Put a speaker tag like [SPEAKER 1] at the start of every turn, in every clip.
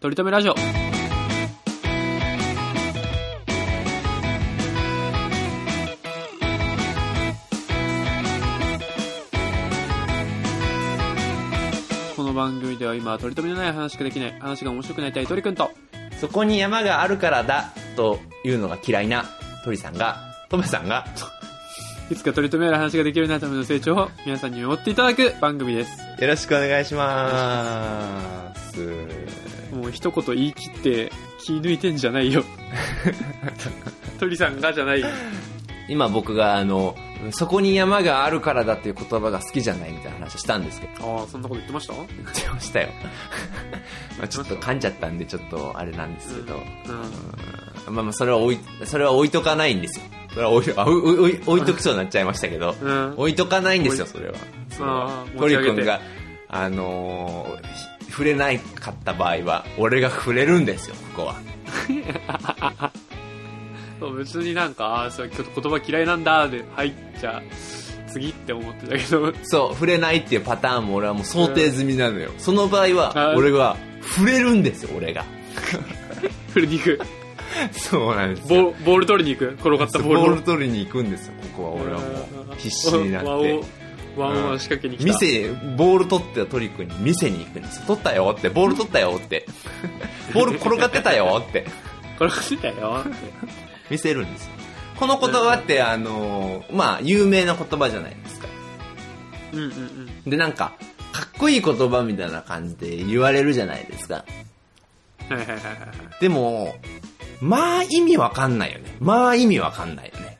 [SPEAKER 1] とりとめラジオ。この番組では今、取り留めのない話しかできない、話が面白くなりたい鳥くんと、
[SPEAKER 2] そこに山があるからだというのが嫌いな鳥さんが、トメさんが、
[SPEAKER 1] いつか取り留めある話ができるようになるための成長を皆さんに見守っていただく番組です。
[SPEAKER 2] よろしくお願いします。
[SPEAKER 1] もう一言言い切って気抜いてんじゃないよ。鳥さんがじゃない。
[SPEAKER 2] 今僕があの、そこに山があるからだっていう言葉が好きじゃないみたいな話をしたんですけど、
[SPEAKER 1] ああ、そんなこと言ってました？
[SPEAKER 2] 言ってましたよ。まあちょっと噛んじゃったんでちょっとあれなんですけど、
[SPEAKER 1] うん。
[SPEAKER 2] まあまあそれは置い、それは置いとかないんですよ。それは置い、置いとくそうになっちゃいましたけど、
[SPEAKER 1] うん。
[SPEAKER 2] 置いとかないんですよ、それは。
[SPEAKER 1] ああ、
[SPEAKER 2] トリ
[SPEAKER 1] 持ち上げて。
[SPEAKER 2] 君が、あのーひ触れないかった場合は、俺が触れるんですよ、ここは。
[SPEAKER 1] 別になんか、ああ、そう言葉嫌いなんだ、で、はい、じゃあ、次って思ってたけど、
[SPEAKER 2] そう、触れないっていうパターンも俺はもう想定済みなのよ。その場合
[SPEAKER 1] あ
[SPEAKER 2] は、俺は触れるんですよ、俺が。
[SPEAKER 1] 振りに行く。
[SPEAKER 2] そうなんですよ。
[SPEAKER 1] ボボール取りに行く？転がったボ
[SPEAKER 2] ボ
[SPEAKER 1] ールを。
[SPEAKER 2] ール取りに行くんですよ、ここは俺はもう。必死になっ
[SPEAKER 1] ワンワンを仕掛けに来た。
[SPEAKER 2] 店、ボール取ってたトリ君に店に行くんですよ。取ったよって、ボール取ったよって。ボール転がってたよって。
[SPEAKER 1] 転がってたよって。
[SPEAKER 2] 見せるんですよ。この言葉って、あのーまあ、有名な言葉じゃないですか。
[SPEAKER 1] うんうんうん。
[SPEAKER 2] で、なんか、かっこいい言葉みたいな感じで言われるじゃないですか。
[SPEAKER 1] はいはいはいはいはい。
[SPEAKER 2] でも、まあ意味わかんないよね。まあ意味わかんないよね。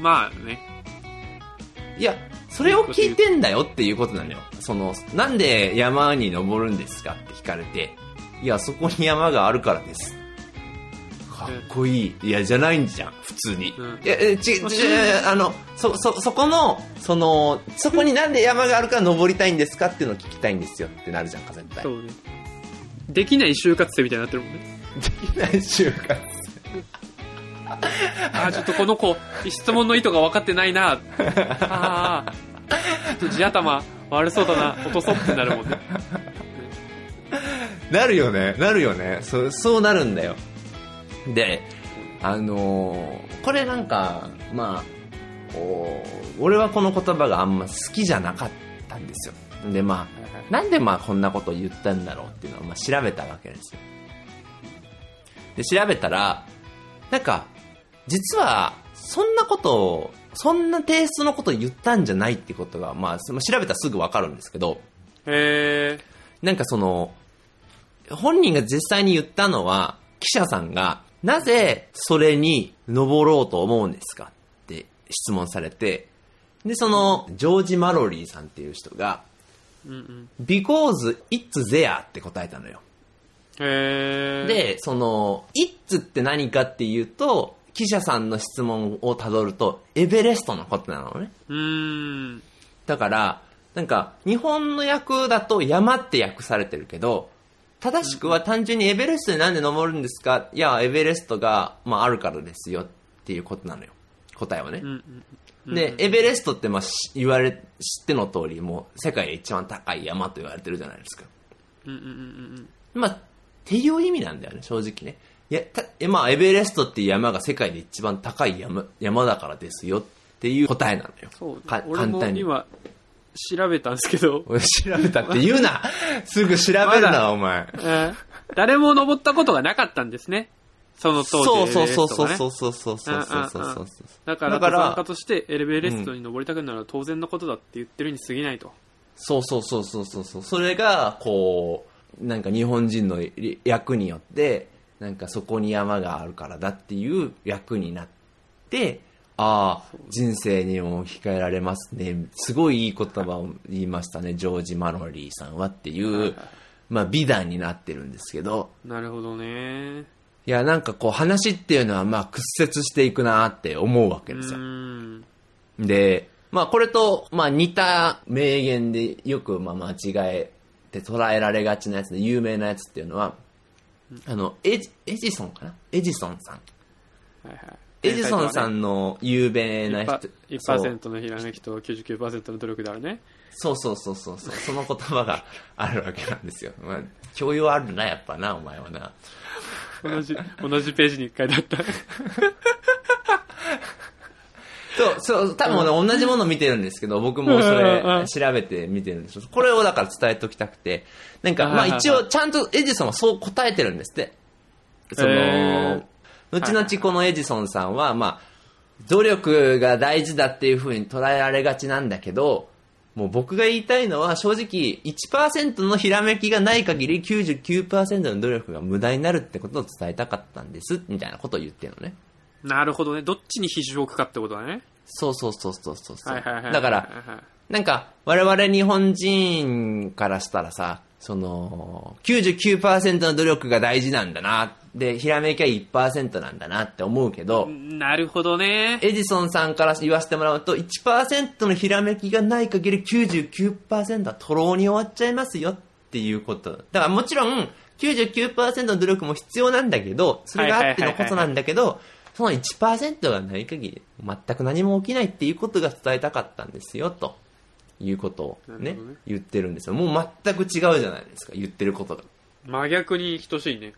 [SPEAKER 1] まあね。
[SPEAKER 2] いや、それを聞いてんだよっていうことなのよ。その、なんで山に登るんですかって聞かれて、いや、そこに山があるからです。かっこいい。いや、じゃないんじゃん、普通に。
[SPEAKER 1] うん
[SPEAKER 2] いや、え、ち、ち、あの、そ、そ、そこの、その、そこになんで山があるから登りたいんですかっていうのを聞きたいんですよってなるじゃんか、絶対。
[SPEAKER 1] そうね。できない就活生みたいになってるもんね。
[SPEAKER 2] できない就活。
[SPEAKER 1] ああ、ちょっとこの子、質問の意図が分かってないな。ああ、ちょっと地頭悪そうだな。落とそうってなるもんね。
[SPEAKER 2] なるよね、なるよね。そう、そうなるんだよ。で、あのーこれなんか、まあ、こう俺はこの言葉があんま好きじゃなかったんですよ。で、まあ、なんでまあこんなことを言ったんだろうっていうのをまあ調べたわけですよ。で、調べたら、なんか、実は、そんなことを、そんなテイストのことを言ったんじゃないってことが、まあ、その調べたらすぐわかるんですけど、
[SPEAKER 1] へえ。
[SPEAKER 2] なんかその、本人が実際に言ったのは、記者さんが、なぜそれに登ろうと思うんですかって質問されて、で、その、ジョージ・マロリーさんっていう人が、
[SPEAKER 1] うんうん。
[SPEAKER 2] because it's there って答えたのよ。
[SPEAKER 1] へえ。、
[SPEAKER 2] で、その、it's って何かっていうと、記者さんの質問をたどると、エベレストのことなのね。
[SPEAKER 1] うーん。
[SPEAKER 2] だから、なんか、日本の訳だと山って訳されてるけど、正しくは単純にエベレストになんで登るんですか？いや、エベレストが、まあ、あるからですよっていうことなのよ。答えはね
[SPEAKER 1] う。んうん。
[SPEAKER 2] で、エベレストって、まあ、し言われ、知っての通り、もう、世界で一番高い山と言われてるじゃないですか。
[SPEAKER 1] うんうんうんうん
[SPEAKER 2] まあ、っていう意味なんだよね、正直ね。いや、たえまあ、エベレストっていう山が世界で一番高い山、山だからですよっていう答えなのよ。
[SPEAKER 1] そう
[SPEAKER 2] 簡単に。
[SPEAKER 1] 今、調べたんですけど、
[SPEAKER 2] 俺調べたって言うな すぐ調べるな、
[SPEAKER 1] まだ
[SPEAKER 2] お前。
[SPEAKER 1] えー誰も登ったことがなかったんですね。その当時、
[SPEAKER 2] そうそうそうそうそうそうそうそうそうそうそう
[SPEAKER 1] だから、
[SPEAKER 2] だから
[SPEAKER 1] 登山家としてエベレストに登りたくなるのは当然のことだって言ってるに過ぎないと。
[SPEAKER 2] そうそうそうそうそうそうそれがこうなんか日本人の役によってなんかそこに山があるからだっていう役になってああ人生にも置き換えられますね。すごいいい言葉を言いましたね。ジョージ・マロリーさんはっていう、まあ、美談になってるんですけど。
[SPEAKER 1] なるほどね。
[SPEAKER 2] いやなんかこう話っていうのはまあ屈折していくなって思うわけ
[SPEAKER 1] う
[SPEAKER 2] ですよ。で、まあこれと、まあ似た名言でよくまあ間違えて捉えられがちなやつで有名なやつっていうのは、あの、エジエジソンかな？エジソンさん。
[SPEAKER 1] はいはい。
[SPEAKER 2] エジソンさんの有名な人。そう
[SPEAKER 1] 1%のひらめきと99%の努力であるね。
[SPEAKER 2] そうそうそうそうそう。その言葉があるわけなんですよ。まあ、教養あるな、やっぱな、お前はな。
[SPEAKER 1] 同じ、同じページに書いてあった。
[SPEAKER 2] そう、そう、多分ね、同じもの見てるんですけど、僕もそれ調べて見てるんですよ。これをだから伝えておきたくて、なんか、まあ一応、ちゃんとエジソンはそう答えてるんですって。その、
[SPEAKER 1] へ
[SPEAKER 2] 後々このエジソンさんは、まあ、努力が大事だっていう風に捉えられがちなんだけど、もう僕が言いたいのは正直1%のひらめきがない限り99%の努力が無駄になるってことを伝えたかったんです、みたいなことを言ってるのね。
[SPEAKER 1] なるほどね。どっちに比重を置くかってことだね。
[SPEAKER 2] そうそうそうそうそう。だから、
[SPEAKER 1] はいはい
[SPEAKER 2] なんか、我々日本人からしたらさ、その、99%の努力が大事なんだな。で、ひらめきは1%なんだなって思うけど、
[SPEAKER 1] なるほどね。
[SPEAKER 2] エジソンさんから言わせてもらうと、1%のひらめきがない限り99%はとろうに終わっちゃいますよっていうこと。だからもちろん、99%の努力も必要なんだけど、それがあってのことなんだけど、その1%がない限り、全く何も起きないっていうことが伝えたかったんですよ、ということをね
[SPEAKER 1] ね
[SPEAKER 2] 言ってるんですよ。もう全く違うじゃないですか、言ってることが。
[SPEAKER 1] 真逆に等しいね。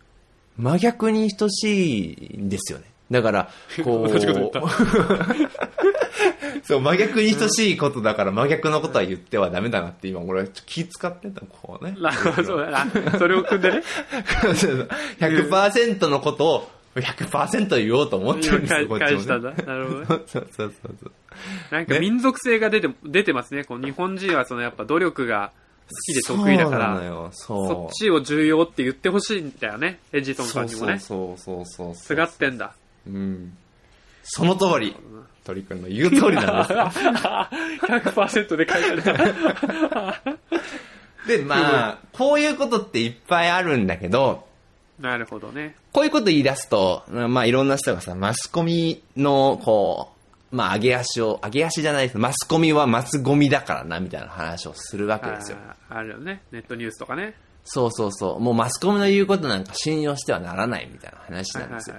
[SPEAKER 2] 真逆に等しいんですよね。だから、こう そう、真逆に等しいことだから真逆のことは言ってはダメだなって今俺気使ってた、こうね。
[SPEAKER 1] なそうだな。それを組んでね。
[SPEAKER 2] 100%のことを100%言おうと思ってるんですよ、こっちも、ね。
[SPEAKER 1] 返したんだ。なるほどね。
[SPEAKER 2] そうそうそうそう。ね
[SPEAKER 1] なんか民族性が出て、出てますね。こう日本人はそのやっぱ努力が好きで得意だから、
[SPEAKER 2] そそ
[SPEAKER 1] っちを重要って言ってほしいんだよね。エジソンさんにもね。
[SPEAKER 2] そうそうそう。
[SPEAKER 1] すがってんだ。
[SPEAKER 2] うん。その通り。鳥くんの言う通りなんですよ。
[SPEAKER 1] 100%で書いてある。
[SPEAKER 2] で、まあ、こういうことっていっぱいあるんだけど、
[SPEAKER 1] なるほどね。
[SPEAKER 2] こういうこと言い出すと、まあいろんな人がさ、マスコミの、こう、まあ上げ足を、上げ足じゃないですマスコミはマスゴミだからな、みたいな話をするわけですよ。
[SPEAKER 1] あるよね。ネットニュースとかね。
[SPEAKER 2] そうそうそう。もうマスコミの言うことなんか信用してはならないみたいな話なんですよ。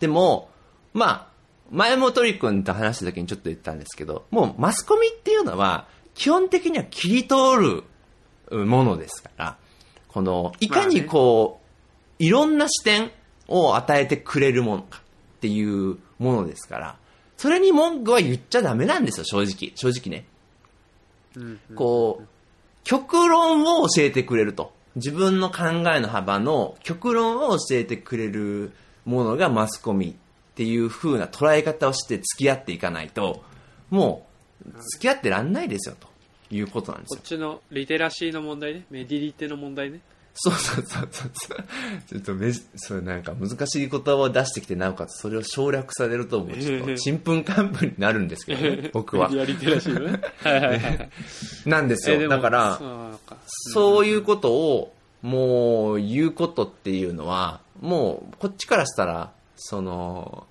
[SPEAKER 2] でも、まあ、前も鳥くんと話した時にちょっと言ったんですけど、もうマスコミっていうのは、基本的には切り通るものですから、この、いかにこう、いろんな視点を与えてくれるものかっていうものですから、それに文句は言っちゃダメなんですよ、正直。正直ね。こう、極論を教えてくれると。自分の考えの幅の極論を教えてくれるものがマスコミっていう風な捉え方をして付き合っていかないと、もう付き合ってらんないですよということなんですよ
[SPEAKER 1] こっ。ちのリテラシーの問題ね。メディリテの問題ね。
[SPEAKER 2] そうそうそうそう。ちょっとめじ、それなんか難しい言葉を出してきて、なおかつそれを省略されると、もうちょっとちんぷんかんぷんになるんですけどね、僕は
[SPEAKER 1] メ。ディアリテラシーのね。はいはいはいはい。
[SPEAKER 2] なんですよ。だから、
[SPEAKER 1] そう
[SPEAKER 2] いうことを、もう言うことっていうのは、もうこっちからしたら、その、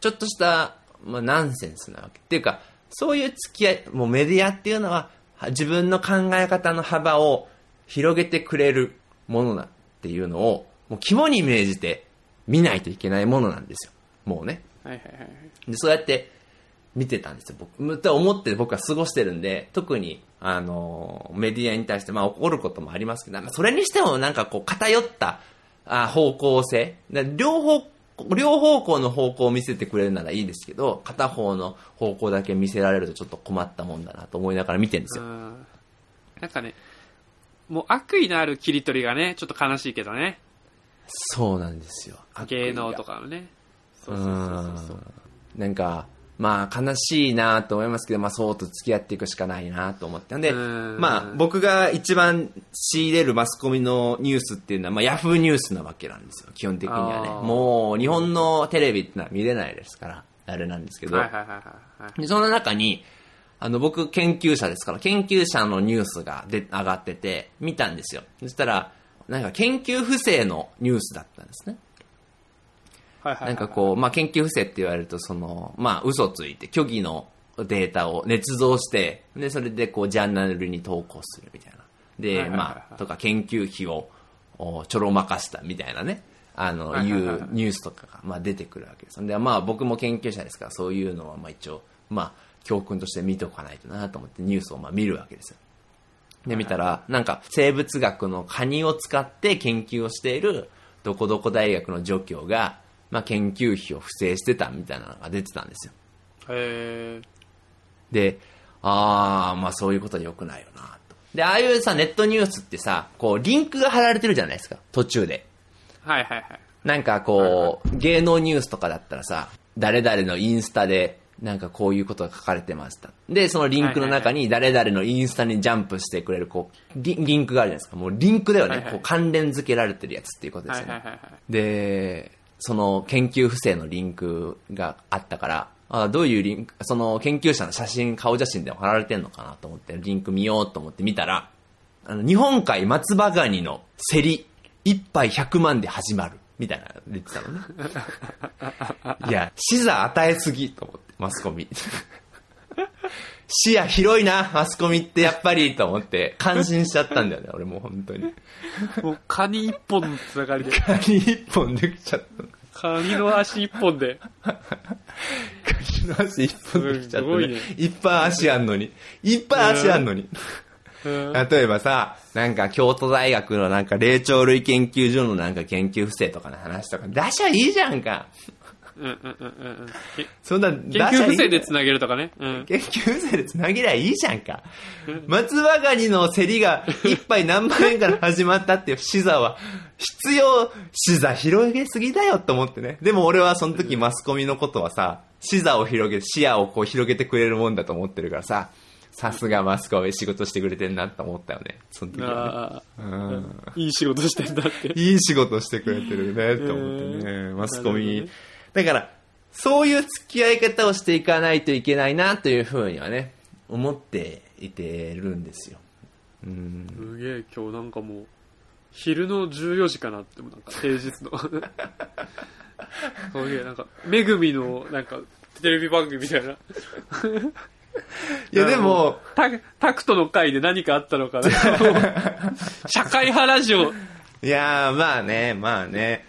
[SPEAKER 2] ちょっとした、まあ、ナンセンスなわけ。っていうか、そういう付き合い、もうメディアっていうのは、は自分の考え方の幅を広げてくれるものだっていうのを、もう肝に銘じて見ないといけないものなんですよ。もうね。
[SPEAKER 1] はいはいはい。
[SPEAKER 2] で、そうやって見てたんですよ、僕。と思って僕は過ごしてるんで、特に、あの、メディアに対して、まあ怒ることもありますけど、まあそれにしてもなんかこう偏ったあ方向性。で両方、両方向の方向を見せてくれるならいいですけど、片方の方向だけ見せられるとちょっと困ったもんだなと思いながら見てるんですよ。
[SPEAKER 1] うんなんかね、もう悪意のある切り取りがね、ちょっと悲しいけどね。
[SPEAKER 2] そうなんですよ。
[SPEAKER 1] 芸能とかのね。そうそうそうそう。
[SPEAKER 2] なんか、まあ悲しいなと思いますけど、まあそうと付き合っていくしかないなと思って。んで、
[SPEAKER 1] うん
[SPEAKER 2] まあ僕が一番仕入れるマスコミのニュースっていうのは、まあヤフーニュースなわけなんですよ、基本的にはねもう日本のテレビってのは見れないですから、あれなんですけど。
[SPEAKER 1] はいはいはいはいはい。
[SPEAKER 2] でその中に、あの、僕、研究者ですから、研究者のニュースがで上がってて、見たんですよ。そしたら、なんか研究不正のニュースだったんですね。
[SPEAKER 1] はいはいはい
[SPEAKER 2] なんかこう、まあ、研究不正って言われると、その、まあ、嘘ついて、虚偽のデータを捏造して、で、それでこう、ジャーナルに投稿するみたいな。で、
[SPEAKER 1] はいはいはいはい
[SPEAKER 2] まあ、とか研究費をおちょろまかしたみたいなね、あの、い
[SPEAKER 1] はいはいはいう
[SPEAKER 2] ニュースとかが、まあ、出てくるわけです。で、まあ、僕も研究者ですから、そういうのは、まあ、一応、まあ、教訓として見ておかないとなと思って、ニュースをまあ見るわけですよ。で、見たら、なんか生物学のカニを使って研究をしているどこどこ大学の助教が、まあ、研究費を不正してたみたいなのが出てたんですよ。
[SPEAKER 1] へえ。
[SPEAKER 2] で、あー、まあそういうことは良くないよな、と。で、ああいうさ、ネットニュースってさ、こう、リンクが貼られてるじゃないですか、途中で。
[SPEAKER 1] はいはいはい。
[SPEAKER 2] なんかこう、芸能ニュースとかだったらさ、誰々のインスタで、なんかこういうことが書かれてました。で、そのリンクの中に誰々のインスタにジャンプしてくれる、こう、リリンクがあるじゃないですか。もうリンクだよね。
[SPEAKER 1] はいはい
[SPEAKER 2] こう関連付けられてるやつっていうことですよね。
[SPEAKER 1] はいはいはいはい。
[SPEAKER 2] で、その研究不正のリンクがあったから、あどういうリンク、その研究者の写真、顔写真でも貼られてんのかなと思って、リンク見ようと思って見たら、あの、日本海松葉ガニの競り、1杯100万で始まる。みたいなの出てたのね。いや、視座与えすぎと思って、マスコミ。視野広いな、マスコミってやっぱりと思って、感心しちゃったんだよね、俺もう本当に。
[SPEAKER 1] もうカニ一本のつながりで、
[SPEAKER 2] カニ一本できちゃったの。
[SPEAKER 1] カニの足一本で、
[SPEAKER 2] カニの足一本できちゃったね
[SPEAKER 1] すごいね。
[SPEAKER 2] いっぱい足あんのに。いっぱい足あんのに。
[SPEAKER 1] うん
[SPEAKER 2] 例えばさ、なんか京都大学のなんか霊長類研究所のなんか研究不正とかの話とか出しゃいいじゃんか。
[SPEAKER 1] うんうんうんうんうん。け
[SPEAKER 2] そんな
[SPEAKER 1] 研究不正で繋げるとかね。うん。
[SPEAKER 2] 研究不正で繋げりゃいいじゃんか。松葉ガニの競りが一杯何万円から始まったっていう視座は、必要、視座広げすぎだよと思ってね。でも俺はその時マスコミのことはさ、視座を広げ、視野をこう広げてくれるもんだと思ってるからさ、さすがマスコミ仕事してくれてんなと思ったよね。その時はね。うん
[SPEAKER 1] いい仕事してんだって。
[SPEAKER 2] いい仕事してくれてるね、と思ってね、
[SPEAKER 1] うん
[SPEAKER 2] マスコミ。だから、そういう付き合い方をしていかないといけないな、というふうにはね、思っていてるんですよ。うん。
[SPEAKER 1] すげえ、今日なんかもう、昼の14時かなって、なんか平日の。そういう、なんか、めぐみの、なんか、テレビ番組みたいな。
[SPEAKER 2] いや、でも、
[SPEAKER 1] タタクトの回で何かあったのかな。社会派ラジオ。
[SPEAKER 2] いやー、まあね、まあね。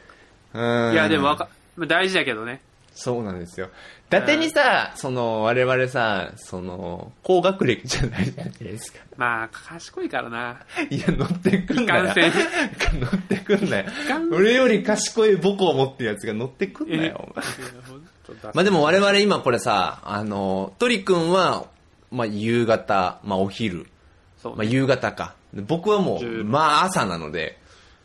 [SPEAKER 2] うん。
[SPEAKER 1] いや、でもわか、大事だけどね。
[SPEAKER 2] そうなんですよ。伊達にさ、その、我々さ、その、高学歴じゃないじゃないですか。
[SPEAKER 1] まあ、賢いからな。
[SPEAKER 2] いや、乗ってくんなよ。乗ってくんなよ俺より賢い母校を持ってるやつが乗ってくんなよ、お前。まあでも我々今これさ、あの、トリ君は、まあ夕方、まあお昼、まあ
[SPEAKER 1] そうね。
[SPEAKER 2] 夕方か。で僕はもう、
[SPEAKER 1] 十
[SPEAKER 2] まあ朝なので、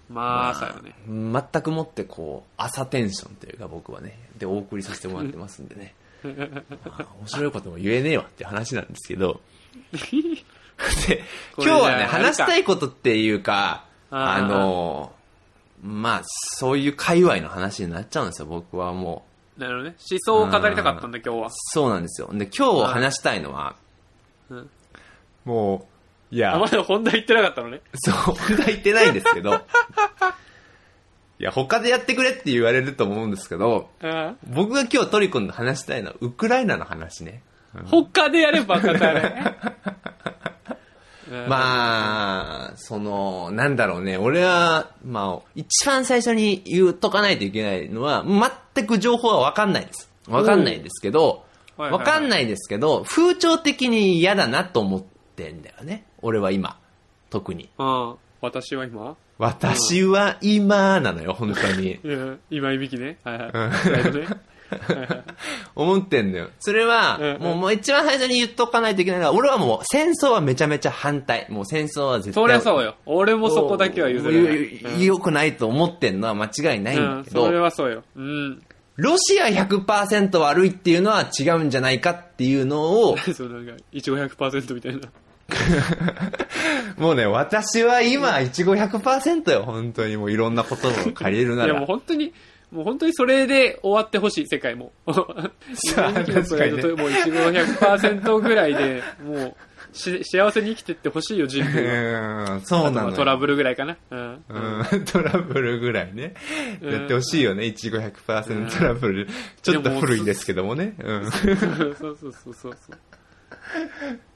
[SPEAKER 1] まあ、朝よね。
[SPEAKER 2] 全くもってこう、朝テンションというか僕はね、でお送りさせてもらってますんでね。まあ面白いことも言えねえわっていう話なんですけど、で、
[SPEAKER 1] これ
[SPEAKER 2] 今日はね、話したいことっていうか、
[SPEAKER 1] あー
[SPEAKER 2] あの、まあそういう界隈の話になっちゃうんですよ、僕はもう。
[SPEAKER 1] なるほどね。思想を語りたかったんだ、今日は。
[SPEAKER 2] そうなんですよ。で、今日話したいのは、
[SPEAKER 1] うん
[SPEAKER 2] もう、い
[SPEAKER 1] あ、
[SPEAKER 2] や
[SPEAKER 1] ま、だ本題言ってなかったのね。
[SPEAKER 2] そう、本題言ってないんですけど、いや、他でやってくれって言われると思うんですけど、
[SPEAKER 1] あ
[SPEAKER 2] 僕が今日トリコンの話したいのは、ウクライナの話ね。
[SPEAKER 1] あ他でやれば語れ。あ、
[SPEAKER 2] まあ、その、なんだろうね、俺は、まあ、一番最初に言うとかないといけないのは、全く情報はわかんないです。わかんないですけど、わかんないですけど、風潮的に嫌だなと思ってんだよね。俺は今。特に。
[SPEAKER 1] ああ私は今？
[SPEAKER 2] 私は今なのよ、本当に。
[SPEAKER 1] いや今いびきね。はいはい。
[SPEAKER 2] 思ってんだよ。それは
[SPEAKER 1] うん、
[SPEAKER 2] もうもう一番最初に言っとかないといけないのは、俺はもう戦争はめちゃめちゃ反対。もう戦争は絶対。
[SPEAKER 1] そりゃそうよ。俺もそこだけは譲れない。
[SPEAKER 2] 良くないと思ってんのは間違いないん
[SPEAKER 1] うん、
[SPEAKER 2] だけど、
[SPEAKER 1] それはそうよ。うん。
[SPEAKER 2] ロシア100%悪いっていうのは違うんじゃないかっていうのを、
[SPEAKER 1] そうなんか、いちご100%みたいな。
[SPEAKER 2] もうね、私は今、いちご100%よ、本当に。もういろんな言葉を借りるない
[SPEAKER 1] やもう
[SPEAKER 2] ら。
[SPEAKER 1] 本当に、もう本当にそれで終わってほしい、世界も。もういちご100%ぐらいで、もうし、幸せに生きてってほしいよ、人類は。
[SPEAKER 2] うん、そうなの
[SPEAKER 1] トラブルぐらいかな。うん。
[SPEAKER 2] うん、トラブルぐらいね。
[SPEAKER 1] うん
[SPEAKER 2] やってほしいよね、いちご100%トラブル。ちょっと古いですけどもね。うん。
[SPEAKER 1] そうそうそうそうそう。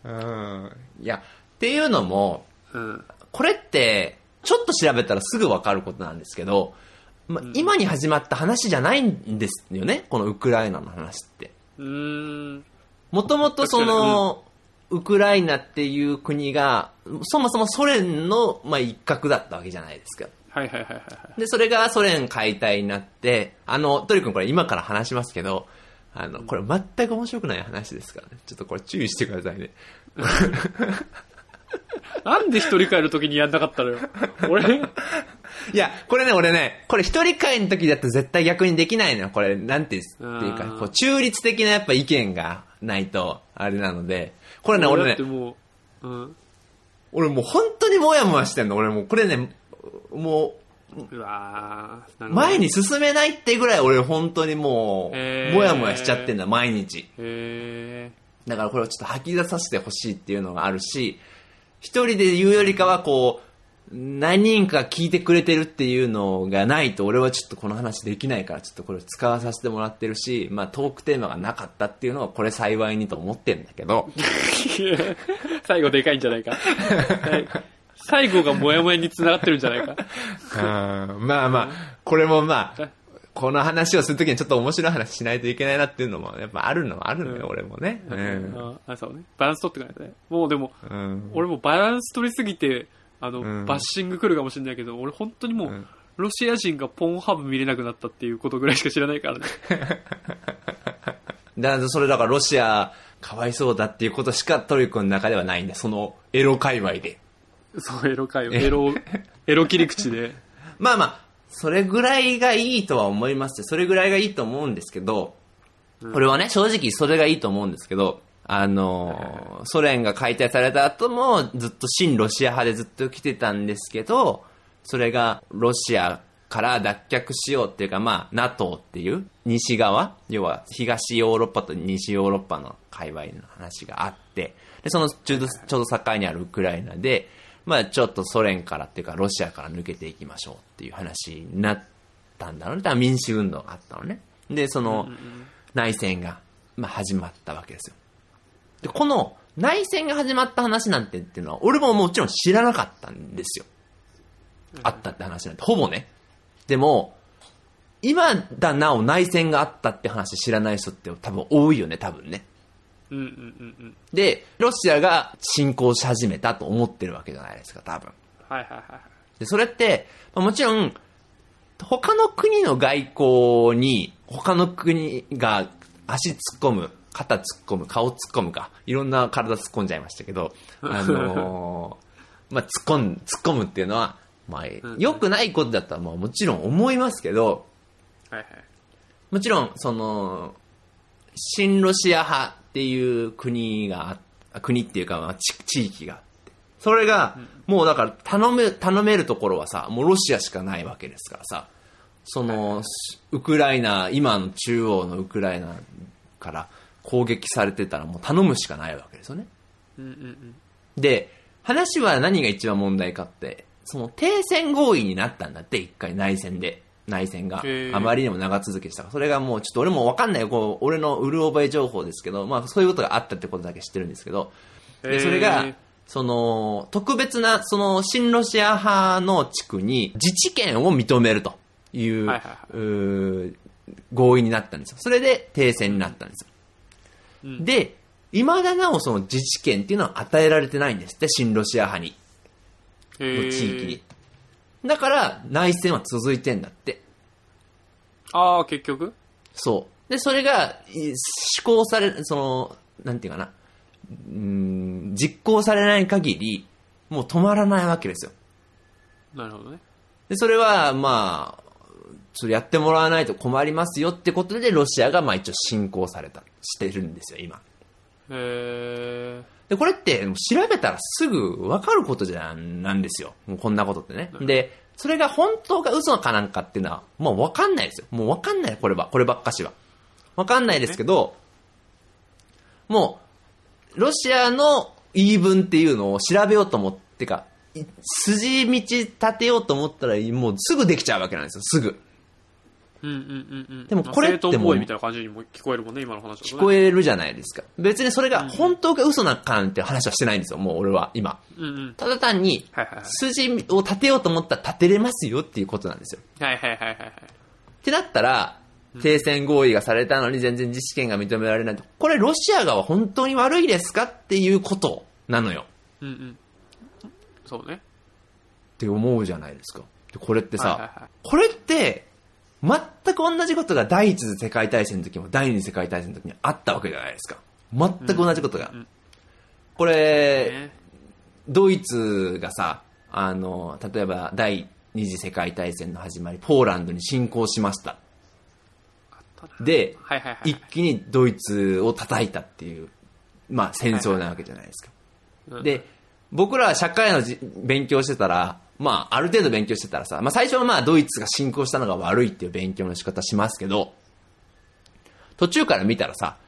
[SPEAKER 2] うん。いや、っていうのも、
[SPEAKER 1] うん。
[SPEAKER 2] これって、ちょっと調べたらすぐわかることなんですけど、ま、今に始まった話じゃないんですよね、このウクライナの話って。
[SPEAKER 1] うーん。
[SPEAKER 2] もともとその、ウクライナっていう国が、そもそもソ連の、まあ、一角だったわけじゃないですか。
[SPEAKER 1] はいはいはいはいはい。
[SPEAKER 2] で、それがソ連解体になって、あの、トリ君これ今から話しますけど、あの、これ全く面白くない話ですからね。ちょっとこれ注意してくださいね。
[SPEAKER 1] なんで一人帰るときにやんなかったのよ？俺、
[SPEAKER 2] いや、これね、俺ね、これ一人会の時だと絶対逆にできないのよ。これ、なんていうっていうかこう中立的なやっぱ意見がないと、あれなので、これね、俺ね
[SPEAKER 1] もう、うん。
[SPEAKER 2] 俺もう本当にもやもやしてんの。俺もう、これね、も
[SPEAKER 1] う
[SPEAKER 2] う、
[SPEAKER 1] るほど
[SPEAKER 2] 前に進めないってぐらい俺本当にもう、もやもやしちゃってんだ、毎日。
[SPEAKER 1] へ
[SPEAKER 2] だからこれをちょっと吐き出させてほしいっていうのがあるし、一人で言うよりかはこう、何人か聞いてくれてるっていうのがないと俺はちょっとこの話できないからちょっとこれ使わさせてもらってるし、まあトークテーマがなかったっていうのはこれ幸いにと思ってるんだけど、
[SPEAKER 1] ー 最後でかいんじゃないか。はい最後がモヤモヤに繋がってるんじゃないか。
[SPEAKER 2] まあまあ、これもまあ、この話をするときにちょっと面白い話しないといけないなっていうのもやっぱあるのはあるのよ、
[SPEAKER 1] うん
[SPEAKER 2] 俺もね。うん。
[SPEAKER 1] ああ、そうね。バランス取ってくないとね。もうでも、
[SPEAKER 2] うん
[SPEAKER 1] 俺もバランス取りすぎて、あの、
[SPEAKER 2] うん
[SPEAKER 1] バッシング来るかもしれないけど、俺本当にもう、
[SPEAKER 2] うん
[SPEAKER 1] ロシア人がポンハブ見れなくなったっていうことぐらいしか知らないからね。
[SPEAKER 2] だからそれだからロシアかわいそうだっていうことしかトリコの中ではないんで、そのエロ界隈で。
[SPEAKER 1] そう、エロかよ。エロ、エロ切り口で。
[SPEAKER 2] まあまあ、それぐらいがいいとは思いますよ。それぐらいがいいと思うんですけど、これはね、正直それがいいと思うんですけど、あのーソ連が解体された後もずっと親ロシア派でずっと来てたんですけど、それがロシアから脱却しようっていうか、まあ、NATO っていう西側、要は東ヨーロッパと西ヨーロッパの界隈の話があって、で、そのちょうど、ちょうど境にあるウクライナで、まあ、ちょっとソ連からっていうか、ロシアから抜けていきましょうっていう話になったんだろうね。だから民主運動があったのね。で、その、内戦が、まあ、始まったわけですよ。で、この内戦が始まった話なんてっていうのは、俺ももちろん知らなかったんですよ。あったって話なんて、ほぼね。でも、今だなお内戦があったって話知らない人って多分多いよね、多分ね。
[SPEAKER 1] うんうんうんうん。
[SPEAKER 2] で、ロシアが侵攻し始めたと思ってるわけじゃないですか、多分。
[SPEAKER 1] はいはいはい。
[SPEAKER 2] で、それって、まあもちろん、他の国の外交に、他の国が足突っ込む、肩突っ込む、顔突っ込むか、いろんな体突っ込んじゃいましたけど、あのーまあ、突っ込ん、突っ込むっていうのは、まあ、良くないことだったら、まあ、もちろん思いますけど、
[SPEAKER 1] はいはい。
[SPEAKER 2] もちろん、その、新ロシア派っていう国があ、国っていうか、まあ、地地域があって。それが、もうだから頼め、頼めるところはさ、もうロシアしかないわけですからさ、その、ウクライナ、今の中央のウクライナから攻撃されてたらもう頼むしかないわけですよね。
[SPEAKER 1] うんうんうん。
[SPEAKER 2] で、話は何が一番問題かって、その停戦合意になったんだって、一回内戦で。内戦があまりにも長続きした。それがもうちょっと俺もわかんないよ。こう、俺のうる覚え情報ですけど、まあそういうことがあったってことだけ知ってるんですけど、で、それが、その、特別な、その、新ロシア派の地区に自治権を認めるという、
[SPEAKER 1] はいはいはいう
[SPEAKER 2] ー合意になったんですよ。それで停戦になったんですよ。
[SPEAKER 1] うん
[SPEAKER 2] で、未だなおその自治権っていうのは与えられてないんですって、新ロシア派に、
[SPEAKER 1] へ
[SPEAKER 2] の地域に。だから、内戦は続いてんだって。
[SPEAKER 1] ああ、結局？
[SPEAKER 2] そう。で、それが、い施行され、その、なんていうかな、うーん、実行されない限り、もう止まらないわけですよ。
[SPEAKER 1] なるほどね。
[SPEAKER 2] で、それは、まあ、それやってもらわないと困りますよってことで、ロシアが、まあ一応侵攻された、してるんですよ、今。
[SPEAKER 1] へ
[SPEAKER 2] で、これって、調べたらすぐ分かることじゃん、なんですよ。もうこんなことってね。で、それが本当か嘘かなんかっていうのは、もう分かんないですよ。もう分かんない、これは。こればっかしは。分かんないですけど、もう、ロシアの言い分っていうのを調べようと思ってか、い筋道立てようと思ったら、もうすぐできちゃうわけなんですよ、すぐ。
[SPEAKER 1] うんうんうんうん。
[SPEAKER 2] でもこれってもう
[SPEAKER 1] みたいな感じにも聞こえるもんね、今の話ね。
[SPEAKER 2] 聞こえるじゃないですか。別にそれが本当か嘘なのかなんて話はしてないんですよ、もう俺は、今。
[SPEAKER 1] うんうん。
[SPEAKER 2] ただ単に。筋を立てようと思ったら立てれますよっていうことなんですよ。
[SPEAKER 1] はいはいはいはいはい。
[SPEAKER 2] ってなったら、停戦合意がされたのに全然自主権が認められない。これロシア側本当に悪いですかっていうことなのよ。
[SPEAKER 1] うんうん。そうね。
[SPEAKER 2] って思うじゃないですか。でこれってさ、
[SPEAKER 1] はいはいはい
[SPEAKER 2] これって、全く同じことが第一次世界大戦の時も第二次世界大戦の時にあったわけじゃないですか。全く同じことが。
[SPEAKER 1] うん
[SPEAKER 2] これ、
[SPEAKER 1] ね
[SPEAKER 2] ドイツがさ、あの、例えば第二次世界大戦の始まり、ポーランドに侵攻しました。で、
[SPEAKER 1] はいはいはい
[SPEAKER 2] 一。気にドイツを叩いたっていう、まあ戦争なわけじゃないですか。
[SPEAKER 1] うん、
[SPEAKER 2] で、僕らは社会のじ勉強してたら、まあ、ある程度勉強してたらさ、まあ最初はまあドイツが侵攻したのが悪いっていう勉強の仕方しますけど、途中から見たらさ、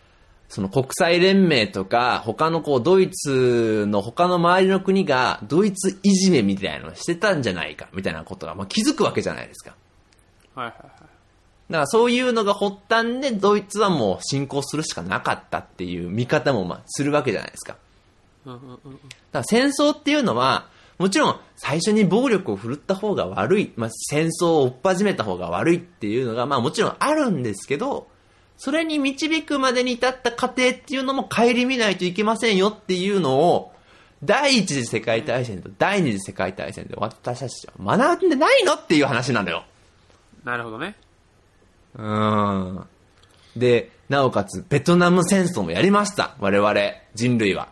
[SPEAKER 2] その国際連盟とか、他のこう、ドイツの他の周りの国が、ドイツいじめみたいなのをしてたんじゃないか、みたいなことが、まあ気づくわけじゃないですか。
[SPEAKER 1] はいはいはい。
[SPEAKER 2] だからそういうのが発端で、ドイツはもう侵攻するしかなかったっていう見方もまあするわけじゃないですか。
[SPEAKER 1] うんうんうんうん。
[SPEAKER 2] だから戦争っていうのは、もちろん最初に暴力を振るった方が悪い、まあ、戦争を追っ始めた方が悪いっていうのが、まあもちろんあるんですけど、それに導くまでに至った過程っていうのも顧みないといけませんよっていうのを、第一次世界大戦と第二次世界大戦で私たちは学んでないのっていう話なのよ。
[SPEAKER 1] なるほどね。
[SPEAKER 2] うーん。で、なおかつ、ベトナム戦争もやりました。我々、人類は。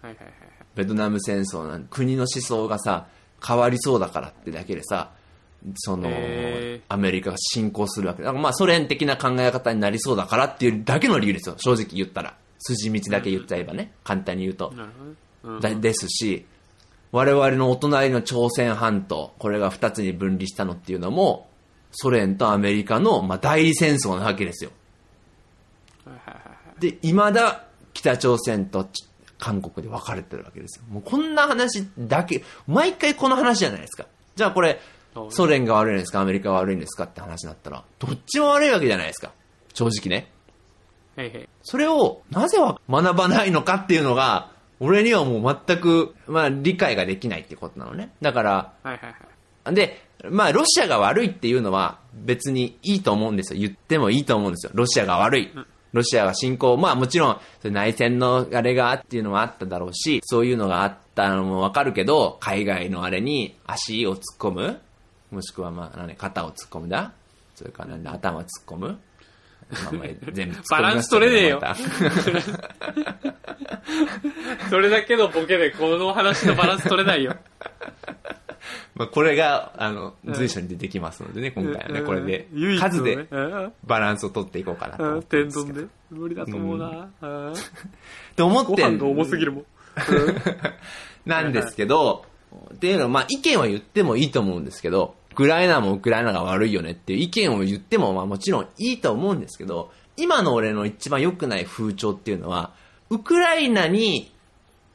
[SPEAKER 1] はいはいはいはい。
[SPEAKER 2] ベトナム戦争なん国の思想がさ、変わりそうだからってだけでさ、そのアメリカが侵攻するわけだからまあ、ソ連的な考え方になりそうだからっていうだけの理由ですよ。正直言ったら。筋道だけ言っちゃえばね。簡単に言うと。だですし、我々のお隣の朝鮮半島、これが二つに分離したのっていうのも、ソ連とアメリカの、まあ、代理戦争なわけですよ。
[SPEAKER 1] はいはいはいはい。
[SPEAKER 2] で、未だ北朝鮮とち韓国で分かれてるわけですよ。もうこんな話だけ、毎回この話じゃないですか。じゃあこれソ連が悪いんですか？アメリカが悪いんですか？って話になったら、どっちも悪いわけじゃないですか。正直ね。
[SPEAKER 1] へいへい。
[SPEAKER 2] それを、なぜは学ばないのかっていうのが、俺にはもう全く、まあ理解ができないってことなのね。だから、
[SPEAKER 1] はいはいはい。
[SPEAKER 2] で、まあ、ロシアが悪いっていうのは別にいいと思うんですよ。言ってもいいと思うんですよ。ロシアが悪い。ロシアが侵攻、まあもちろん、内戦のあれがあっていうのもあっただろうし、そういうのがあったのもわかるけど、海外のあれに足を突っ込む。もしくはまあ、何肩を突っ込むだ。それからなんだ、頭突っ込む。まあまあ全部突っ込みましたけど
[SPEAKER 1] バランス取れねえよそれだけのボケでこの話のバランス取れないよ。
[SPEAKER 2] まあこれが、あの、随所に出てきますのでね、今回はね、これで、数で
[SPEAKER 1] うん
[SPEAKER 2] バランスを取っていこうかなとって
[SPEAKER 1] 天。丼で。無理だと思うな。うん
[SPEAKER 2] って思ってん
[SPEAKER 1] ご飯が重すぎるもん。
[SPEAKER 2] なんですけど、っていうのは、まあ意見は言ってもいいと思うんですけど、ウクライナもウクライナが悪いよねっていう意見を言っても、まあもちろんいいと思うんですけど、今の俺の一番良くない風潮っていうのは、ウクライナに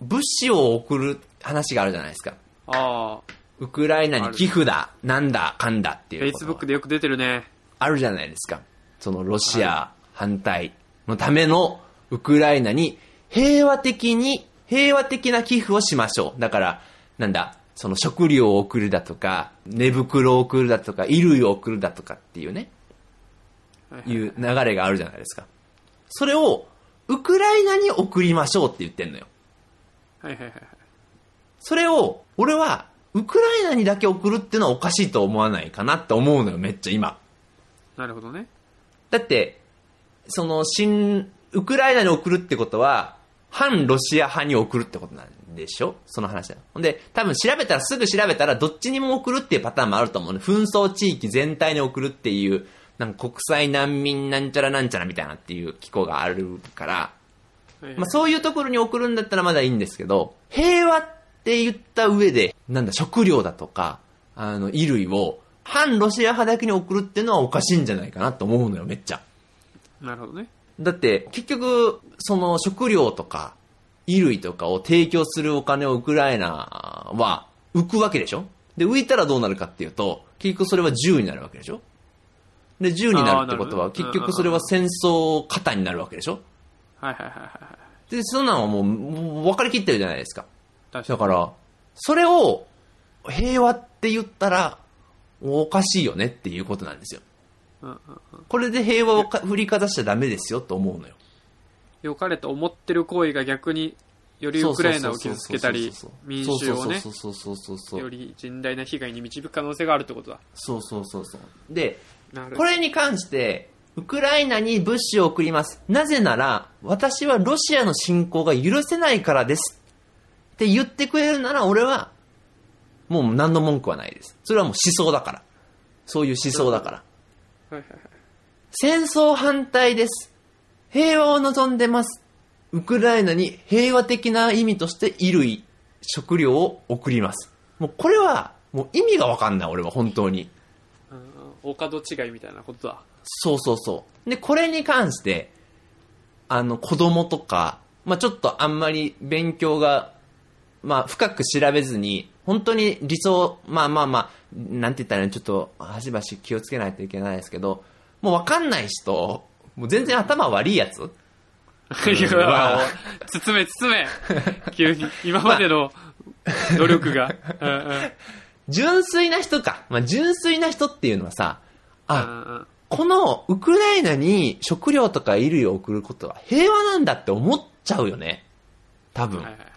[SPEAKER 2] 物資を送る話があるじゃないですか。
[SPEAKER 1] ああ、
[SPEAKER 2] ウクライナに寄付だ、なんだ、かんだっていう
[SPEAKER 1] Facebook でよく出てるね。
[SPEAKER 2] あるじゃないですか。そのロシア反対のためのウクライナに平和的に、平和的な寄付をしましょう。だから、なんだ、その食料を送るだとか、寝袋を送るだとか、衣類を送るだとかっていうね、
[SPEAKER 1] い
[SPEAKER 2] う流れがあるじゃないですか。それを、ウクライナに送りましょうって言ってんのよ。
[SPEAKER 1] はいはいはい。
[SPEAKER 2] それを、俺は、ウクライナにだけ送るっていうのはおかしいと思わないかなって思うのよ、めっちゃ今。
[SPEAKER 1] なるほどね。
[SPEAKER 2] だって、その、新、ウクライナに送るってことは、反ロシア派に送るってことなんでしょ？その話だよ。ほんで、多分調べたら、すぐ調べたら、どっちにも送るっていうパターンもあると思うね。紛争地域全体に送るっていう、なんか国際難民なんちゃらなんちゃらみたいなっていう機構があるから、まあそういうところに送るんだったらまだいいんですけど、平和って言った上で、なんだ、食料だとか、あの、衣類を、反ロシア派だけに送るっていうのはおかしいんじゃないかなと思うのよ、めっちゃ。
[SPEAKER 1] なるほどね。
[SPEAKER 2] だって、結局、その食料とか、衣類とかを提供するお金をウクライナは浮くわけでしょ？で、浮いたらどうなるかっていうと、結局それは銃になるわけでしょ？で、銃になるってことは、結局それは戦争型になるわけでしょ？
[SPEAKER 1] はいはいはいはい。
[SPEAKER 2] で、そんなのはもう、もう分かりきってるじゃないですか。
[SPEAKER 1] 確
[SPEAKER 2] だから、それを平和って言ったら、おかしいよねっていうことなんですよ。これで平和をか振りかざしちゃダメですよと思うのよ。
[SPEAKER 1] 良かれと思ってる行為が逆によりウクライナを傷つけたり民衆をねより甚大な被害に導く可能性があるってことだ
[SPEAKER 2] そうそうそうそうでこれに関してウクライナに物資を送ります。なぜなら私はロシアの侵攻が許せないからですって言ってくれるなら俺はもう何の文句はないです。それはもう思想だから。そういう思想だから。
[SPEAKER 1] はいはいはい。
[SPEAKER 2] 戦争反対です。平和を望んでます。ウクライナに平和的な意味として衣類、食料を送ります。もうこれは、もう意味がわかんない、俺は本当に。
[SPEAKER 1] うんお門違いみたいなことだ
[SPEAKER 2] そうそうそう。で、これに関して、あの、子供とか、まあちょっとあんまり勉強が、まあ深く調べずに、本当に理想、まあまあまあ、なんて言ったらちょっと、はしばし気をつけないといけないですけど、もうわかんない人、もう全然頭悪いやつ
[SPEAKER 1] いや
[SPEAKER 2] わ
[SPEAKER 1] 包め包め 急に今までの努力が、うんうん
[SPEAKER 2] 純粋な人か。まあ純粋な人っていうのはさ、あ、
[SPEAKER 1] うんうん
[SPEAKER 2] このウクライナに食料とか衣類を送ることは平和なんだって思っちゃうよね。多分。
[SPEAKER 1] はいはいはい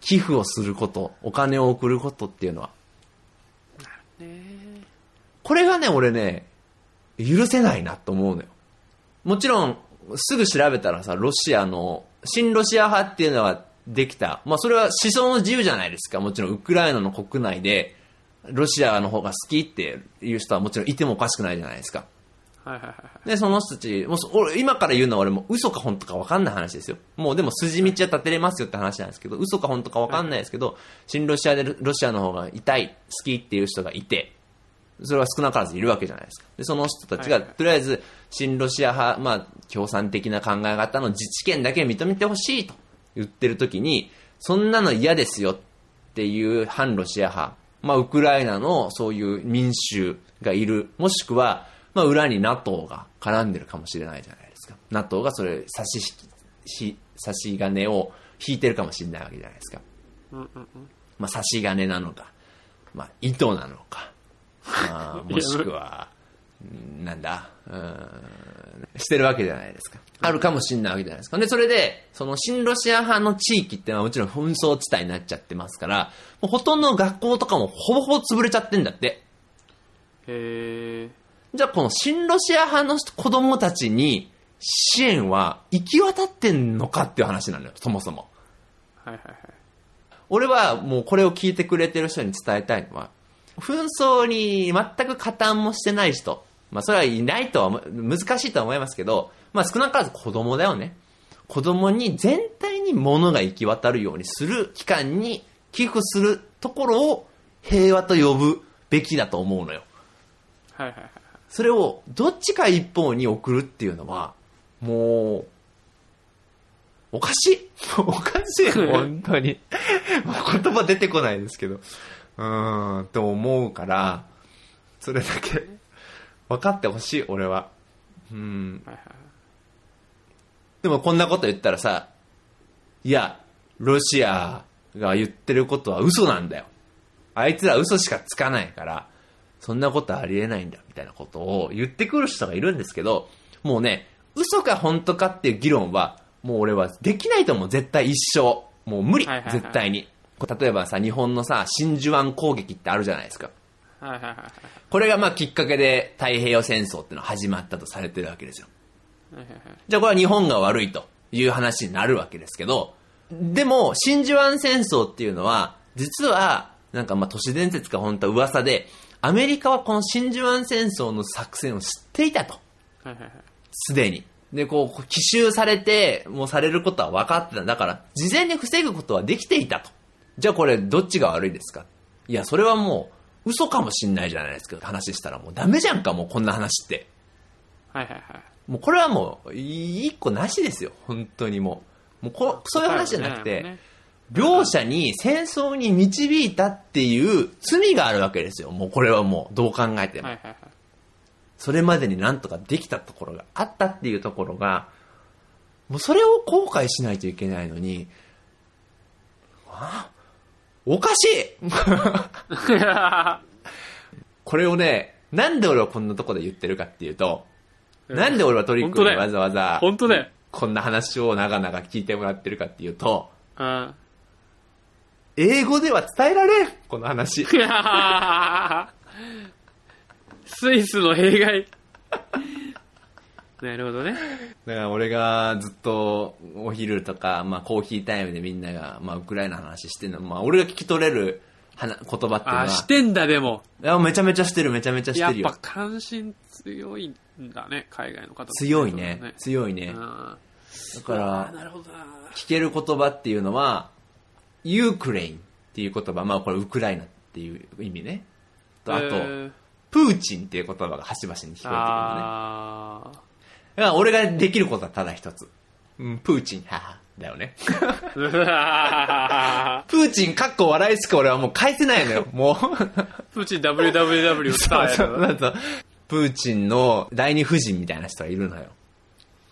[SPEAKER 2] 寄付をすること、お金を送ることっていうのは。
[SPEAKER 1] ね
[SPEAKER 2] これがね、俺ね、許せないなと思うのよ。もちろん、すぐ調べたらさ、ロシアの、新ロシア派っていうのができた。まあそれは思想の自由じゃないですか。もちろんウクライナの国内で、ロシアの方が好きっていう人はもちろんいてもおかしくないじゃないですか。
[SPEAKER 1] はいはいはいはい
[SPEAKER 2] で、その人たち、もう今から言うのは俺もう嘘か本当か分かんない話ですよ。もうでも筋道は立てれますよって話なんですけど、嘘か本当か分かんないですけど、新ロシアでロシアの方が痛い、好きっていう人がいて、それは少なからずいるわけじゃないですか。で、その人たちが、とりあえず、新ロシア派、まあ、共産的な考え方の自治権だけ認めてほしいと言ってる時に、そんなの嫌ですよっていう反ロシア派、まあ、ウクライナのそういう民衆がいる、もしくは、まあ、裏に NATO が絡んでるかもしれないじゃないですか。NATO がそれ、差し引き、し差し金を引いてるかもしれないわけじゃないですか。まあ、差し金なのか、まあ、糸なのか、まあ、もしくは、うんなんだ、うん、してるわけじゃないですか。あるかもしれないわけじゃないですか。で、それで、その新ロシア派の地域ってのはもちろん紛争地帯になっちゃってますから、もうほとんどの学校とかもほぼほぼ潰れちゃってんだって。
[SPEAKER 1] へえ
[SPEAKER 2] じゃあこの新ロシア派の子供たちに支援は行き渡ってんのかっていう話なのよ、そもそも。
[SPEAKER 1] はいはいはい
[SPEAKER 2] 俺はもうこれを聞いてくれてる人に伝えたいのは、紛争に全く加担もしてない人、まあそれはいないとは、難しいとは思いますけど、まあ少なからず子供だよね。子供に全体に物が行き渡るようにする機関に寄付するところを平和と呼ぶべきだと思うのよ。
[SPEAKER 1] はいはいはい
[SPEAKER 2] それをどっちか一方に送るっていうのは、もう、おかしい おかしい本当に。言葉出てこないですけど。うーん、と思うから、それだけ分かってほしい、俺は。うん。でもこんなこと言ったらさ、いや、ロシアが言ってることは嘘なんだよ。あいつら嘘しかつかないから、そんなことありえないんだ、みたいなことを言ってくる人がいるんですけど、もうね、嘘か本当かっていう議論は、もう俺はできないと思う、絶対一生。もう無理、絶対に。例えばさ、日本のさ、真珠湾攻撃ってあるじゃないですか。
[SPEAKER 1] はいはいはいはい
[SPEAKER 2] これがまあきっかけで太平洋戦争っていうのが始まったとされてるわけですよ。
[SPEAKER 1] はいはいはい
[SPEAKER 2] じゃあこれは日本が悪いという話になるわけですけど、でも、真珠湾戦争っていうのは、実は、なんかまあ都市伝説か本当は噂で、アメリカはこの真珠湾戦争の作戦を知っていたと。すでに。で、こう、奇襲されて、もうされることは分かってた。だから、事前に防ぐことはできていたと。じゃあこれ、どっちが悪いですか？いや、それはもう、嘘かもしんないじゃないですか。話したらもうダメじゃんか、もうこんな話って。
[SPEAKER 1] はいはいはい
[SPEAKER 2] もうこれはもう、一個なしですよ。本当にもう。もうこそういう話じゃなくて、
[SPEAKER 1] ね
[SPEAKER 2] 両者に戦争に導いたっていう罪があるわけですよ。もうこれはもう、どう考えても。
[SPEAKER 1] はいはいはい
[SPEAKER 2] それまでになんとかできたところがあったっていうところが、もうそれを後悔しないといけないのに、あおかしい これをね、なんで俺はこんなとこで言ってるかっていうと、
[SPEAKER 1] うん
[SPEAKER 2] なんで俺はトリックにわざわざ、
[SPEAKER 1] 本当だよ。
[SPEAKER 2] こんな話を長々聞いてもらってるかっていうと、
[SPEAKER 1] うん。
[SPEAKER 2] 英語では伝えられんこの話。
[SPEAKER 1] スイスの弊害。なるほどね。
[SPEAKER 2] だから俺がずっとお昼とか、まあコーヒータイムでみんなが、まあウクライナの話してるの、まあ俺が聞き取れる話言葉っていうのは、
[SPEAKER 1] あ、してんだ、でも。
[SPEAKER 2] いやめちゃめちゃしてるめちゃめちゃし
[SPEAKER 1] やっぱ
[SPEAKER 2] てるよ。
[SPEAKER 1] 関心強いんだね、海外の方
[SPEAKER 2] 強いね。強いね。
[SPEAKER 1] うん。
[SPEAKER 2] だから。聞ける言葉っていうのは、ユークレインっていう言葉、まあこれウクライナっていう意味ね。とあと、
[SPEAKER 1] えー
[SPEAKER 2] プーチンっていう言葉が端々に聞こえてくるのね。
[SPEAKER 1] あ
[SPEAKER 2] だから俺ができることはただ一つ。うん、プーチン、はは、だよね。
[SPEAKER 1] ー
[SPEAKER 2] プーチン、かっこ笑いしか俺はもう返せないのよ、もう。
[SPEAKER 1] プーチン WWW スターや
[SPEAKER 2] そうそうそうプーチンの第二夫人みたいな人がいるのよ。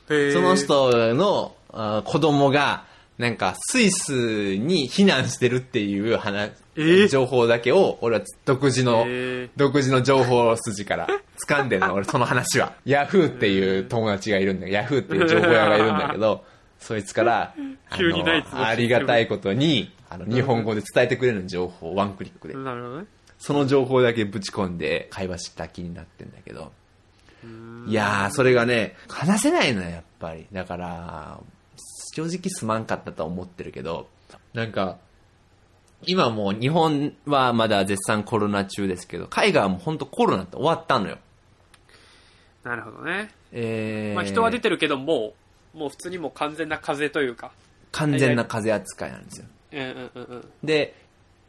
[SPEAKER 2] その人のあ子供が、なんかスイスに避難してるっていう話、
[SPEAKER 1] え？ー
[SPEAKER 2] 情報だけを俺は独自の、
[SPEAKER 1] へー
[SPEAKER 2] 独自の情報筋から 掴んでるの、俺その話は。ヤフーっていう友達がいるんだけど、ヤフーっていう情報屋がいるんだけど、そいつから、あの、ありがたいことに、あの、日本語で伝えてくれる情報をワンクリックで。
[SPEAKER 1] なるほどね。
[SPEAKER 2] その情報だけぶち込んで会話した気になってんだけど。いやー、それがね、話せないのよ、やっぱり。だから、正直すまんかったと思ってるけど、なんか、今もう日本はまだ絶賛コロナ中ですけど、海外はもう本当コロナって終わったのよ。
[SPEAKER 1] なるほどね。
[SPEAKER 2] えー、
[SPEAKER 1] まあ人は出てるけど、もう、もう普通にもう完全な風邪というか。
[SPEAKER 2] 完全な風邪扱いなんですよ。
[SPEAKER 1] うんうんうんうん。
[SPEAKER 2] で、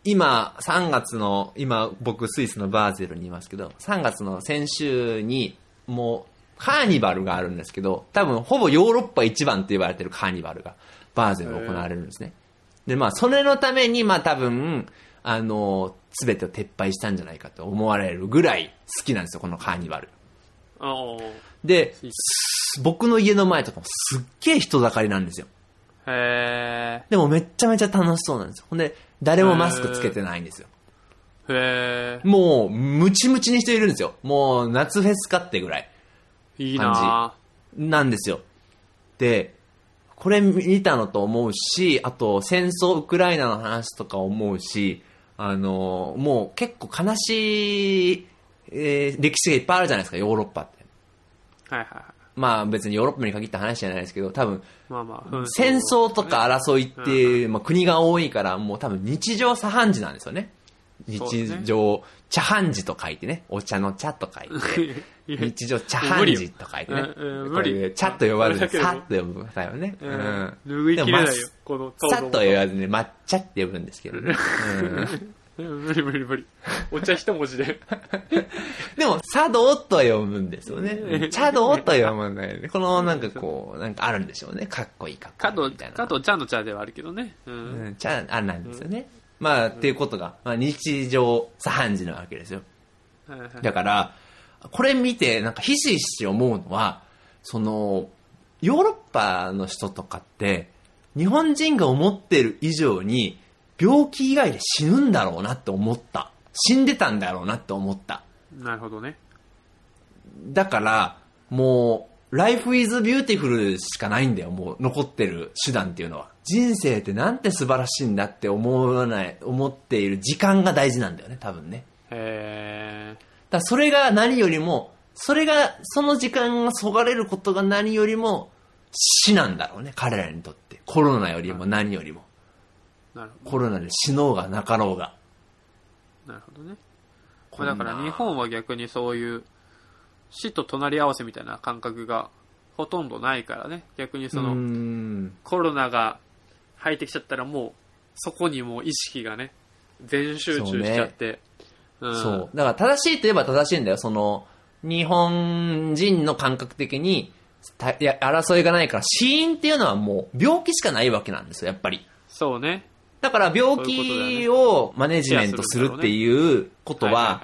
[SPEAKER 2] 今、3月の、今、僕、スイスのバーゼルにいますけど、3月の先週に、もう、カーニバルがあるんですけど、多分、ほぼヨーロッパ一番と言われてるカーニバルが、バーゼルで行われるんですね。で、まあ、それのために、まあ、多分、あの、すべてを撤廃したんじゃないかと思われるぐらい好きなんですよ、このカーニバル。で僕の家の前とかもすっげえ人だかりなんですよ。
[SPEAKER 1] へ
[SPEAKER 2] でもめっちゃめちゃ楽しそうなんですよ。ほんで、誰もマスクつけてないんですよ。
[SPEAKER 1] ー。へ
[SPEAKER 2] もう、ムチムチに人いるんですよ。もう、夏フェスかってぐらい。
[SPEAKER 1] ー。いいな
[SPEAKER 2] なんですよ。で、これ見たのと思うし、あと、戦争、ウクライナの話とか思うし、あの、もう結構悲しい、えー歴史がいっぱいあるじゃないですか、ヨーロッパって。
[SPEAKER 1] はいはいはい。
[SPEAKER 2] まあ別にヨーロッパに限った話じゃないですけど、多分、
[SPEAKER 1] まあまあ。
[SPEAKER 2] 戦争とか争いって、まあ、国が多いから、もう多分日常茶飯事なんですよね。日常、茶飯事と書いてね、お茶の茶と書いて、日常茶飯事と書いてね。これ茶と呼ばずに、さっと呼ぶ方よね。
[SPEAKER 1] う
[SPEAKER 2] うんん。
[SPEAKER 1] 拭いきれないよ。この
[SPEAKER 2] さっと呼ばずに、抹茶って呼ぶんですけどね。
[SPEAKER 1] 無理無理無理。お茶一文字で。
[SPEAKER 2] でも、茶道とは読むんですよね。茶道とは読まないよね。この、なんかこう、なんかあるんでしょうね。かっこいいかっこいい
[SPEAKER 1] 加藤
[SPEAKER 2] みたい、な。
[SPEAKER 1] 加藤ちゃんの茶ではあるけどね。う。
[SPEAKER 2] うんん、ちゃあなんですよね。まあ、っていうことが、まあ、日常茶飯事なわけですよ。だから、これ見て、なんかひしひし思うのは、その、ヨーロッパの人とかって、日本人が思ってる以上に、病気以外で死ぬんだろうなって思った。死んでたんだろうなって思った。
[SPEAKER 1] なるほどね。
[SPEAKER 2] だから、もう、Life is beautiful しかないんだよ、もう、残ってる手段っていうのは。人生ってなんて素晴らしいんだって思わない、思っている時間が大事なんだよね、多分ね。
[SPEAKER 1] へ
[SPEAKER 2] だそれが何よりも、それが、その時間がそがれることが何よりも死なんだろうね、彼らにとって。コロナよりも何よりも。
[SPEAKER 1] ー。なるほ
[SPEAKER 2] コロナで死のうがなかろうが。
[SPEAKER 1] ど。なるほどね。まあだから日本は逆にそういう死と隣り合わせみたいな感覚がほとんどないからね。逆にその
[SPEAKER 2] ん。
[SPEAKER 1] コロナが入ってきちゃったらもうそこにもう意識がね、全集中しちゃって。うん
[SPEAKER 2] そう。だから正しいといえば正しいんだよ。その、日本人の感覚的に、たいや争いがないから、死因っていうのはもう病気しかないわけなんですよ、やっぱり。
[SPEAKER 1] そうね。
[SPEAKER 2] だから病気をマネジメントするっていうこと
[SPEAKER 1] は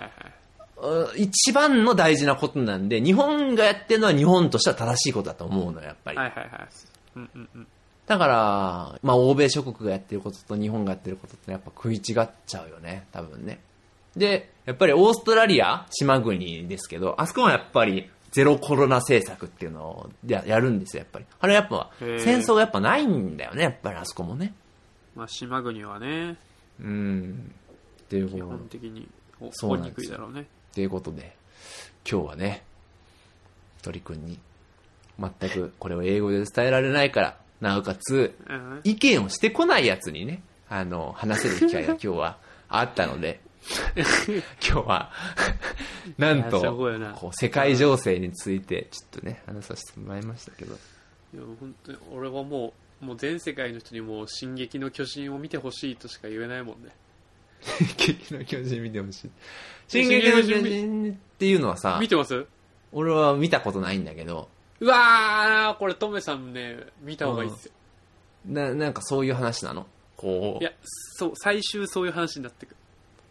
[SPEAKER 2] 一番の大事なことなんで、日本がやってるのは日本としては正しいことだと思うのよ、やっぱり。
[SPEAKER 1] はいはいはい。うんうんうん。
[SPEAKER 2] だから、まあ、欧米諸国がやってることと日本がやってることってやっぱ食い違っちゃうよね、多分ね。で、やっぱりオーストラリア、島国ですけど、あそこはやっぱりゼロコロナ政策っていうのをややるんですよ、やっぱり。あれやっぱ、戦争がやっぱないんだよね、やっぱりあそこもね。
[SPEAKER 1] まあ、島国はね、
[SPEAKER 2] うん。っていうこ
[SPEAKER 1] 基
[SPEAKER 2] と
[SPEAKER 1] 本的に
[SPEAKER 2] そうなんですよ
[SPEAKER 1] くいだろうね。
[SPEAKER 2] ということで、今日はね、鳥くんに、全くこれを英語で伝えられないから、なおかつ、
[SPEAKER 1] うん。
[SPEAKER 2] 意見をしてこないやつにね、あの、話せる機会が 今日はあったので、今日は、なんとこう、世界情勢について、ちょっとね、話させてもらいましたけど、
[SPEAKER 1] いや本当に俺はもうもう全世界の人にもう「進撃の巨人」を見てほしいとしか言えないもんね
[SPEAKER 2] 劇の巨人見てほしい。進撃の巨人っていうのはさ
[SPEAKER 1] 見、てます？
[SPEAKER 2] 俺は見たことないんだけど、
[SPEAKER 1] うわーこれトメさんね見た方がいいっすよ。
[SPEAKER 2] な、なんかそういう話なの？こう。
[SPEAKER 1] いや、そう最終そういう話になってくる。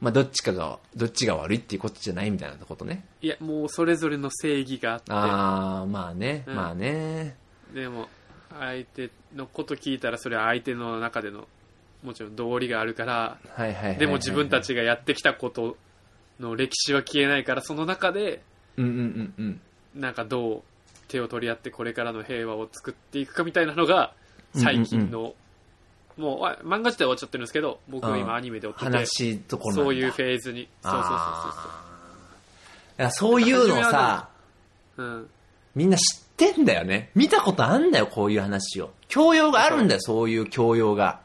[SPEAKER 2] まあ、どっちかが、どっちが悪いっていうことじゃないみたいなことね。
[SPEAKER 1] いやもうそれぞれの正義があって。
[SPEAKER 2] ああ、まあね、
[SPEAKER 1] うん。
[SPEAKER 2] まあね。
[SPEAKER 1] でも相手のこと聞いたらそれは相手の中でのもちろん道理があるから
[SPEAKER 2] はいはいはいはいはい
[SPEAKER 1] でも自分た。ちがやってきたことの歴史は消えないからその中で
[SPEAKER 2] うんうんうんうん。
[SPEAKER 1] なんかどう手を取り合ってこれからの平和を作っていくかみたいなのが最近の、もうあ漫画自体は終わっちゃってるんですけど僕は今アニメで追っててそういうフェーズにそうそうそう
[SPEAKER 2] あーいやそういうのさ、
[SPEAKER 1] そうそううん
[SPEAKER 2] みんな知ってんだよね。見たことあんだよ、こういう話を。教養があるんだよ、そういう教養が。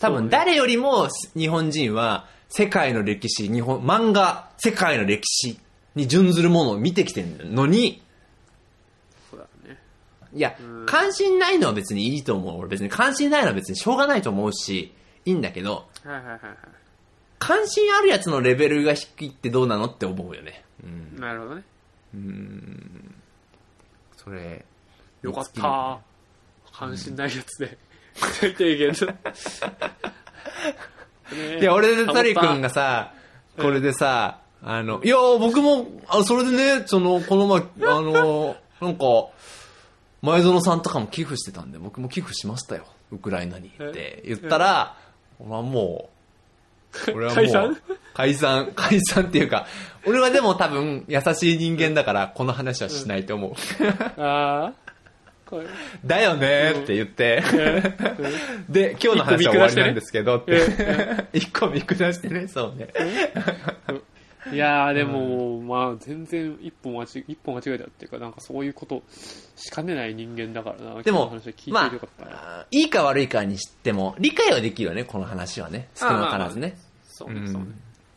[SPEAKER 2] 多分誰よりも日本人は世界の歴史、日本、漫画、世界の歴史に準ずるものを見てきてるのに、
[SPEAKER 1] そうだね。
[SPEAKER 2] いや
[SPEAKER 1] うん、
[SPEAKER 2] 関心ないのは別にいいと思う。俺別に関心ないのは別にしょうがないと思うし、いいんだけど、
[SPEAKER 1] はいはいはいは
[SPEAKER 2] 関心あるやつのレベルが低いってどうなのって思うよね。うん。
[SPEAKER 1] い。なるほどね。
[SPEAKER 2] それ。
[SPEAKER 1] よかった。関心ないやつで最低限
[SPEAKER 2] いや、俺でタリ君がさ、これでさ、あの、いや、僕も、あそれでね、その、この前、あの、なんか、前園さんとかも寄付してたんで、僕も寄付しましたよ。ウクライナにって言ったら、俺はもう、俺はもう、
[SPEAKER 1] 解散？
[SPEAKER 2] 解散、解散っていうか、俺はでも多分優しい人間だから、この話はしないと思う。
[SPEAKER 1] た ああ
[SPEAKER 2] だよねって言って、で、今日の話は終わりなんですけどって、一個見下してね、そうね。
[SPEAKER 1] いやーでも、まあ全然一歩間違一歩間違えたっていうかなんかそういうことしかねない人間だからな。
[SPEAKER 2] でも
[SPEAKER 1] 聞いて
[SPEAKER 2] ま
[SPEAKER 1] よかったな、
[SPEAKER 2] あ、いいか悪いかにしても、理解はできるよね、この話はね。少なからずね。
[SPEAKER 1] そうねそうね。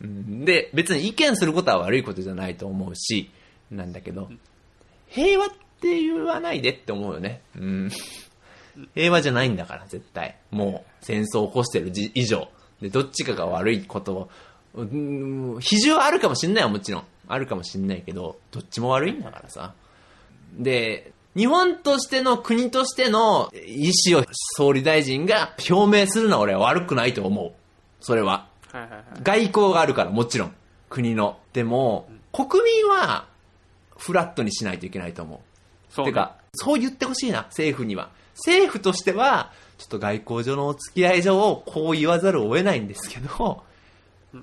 [SPEAKER 2] うん。で、別に意見することは悪いことじゃないと思うし、なんだけど、平和って言わないでって思うよね。うん。平和じゃないんだから、絶対。もう、戦争を起こしてるじ以上。で、どっちかが悪いことを、うん比重はあるかもしんないよ、もちろん。あるかもしんないけど、どっちも悪いんだからさ。で、日本としての国としての意思を総理大臣が表明するのは俺は悪くないと思う。それは。
[SPEAKER 1] はいはいはい
[SPEAKER 2] 外交があるから、もちろん。国の。でも、国民は、フラットにしないといけないと思う。
[SPEAKER 1] そうね
[SPEAKER 2] てか、そう言ってほしいな、政府には。政府としては、ちょっと外交上のお付き合い上、こう言わざるを得ないんですけど、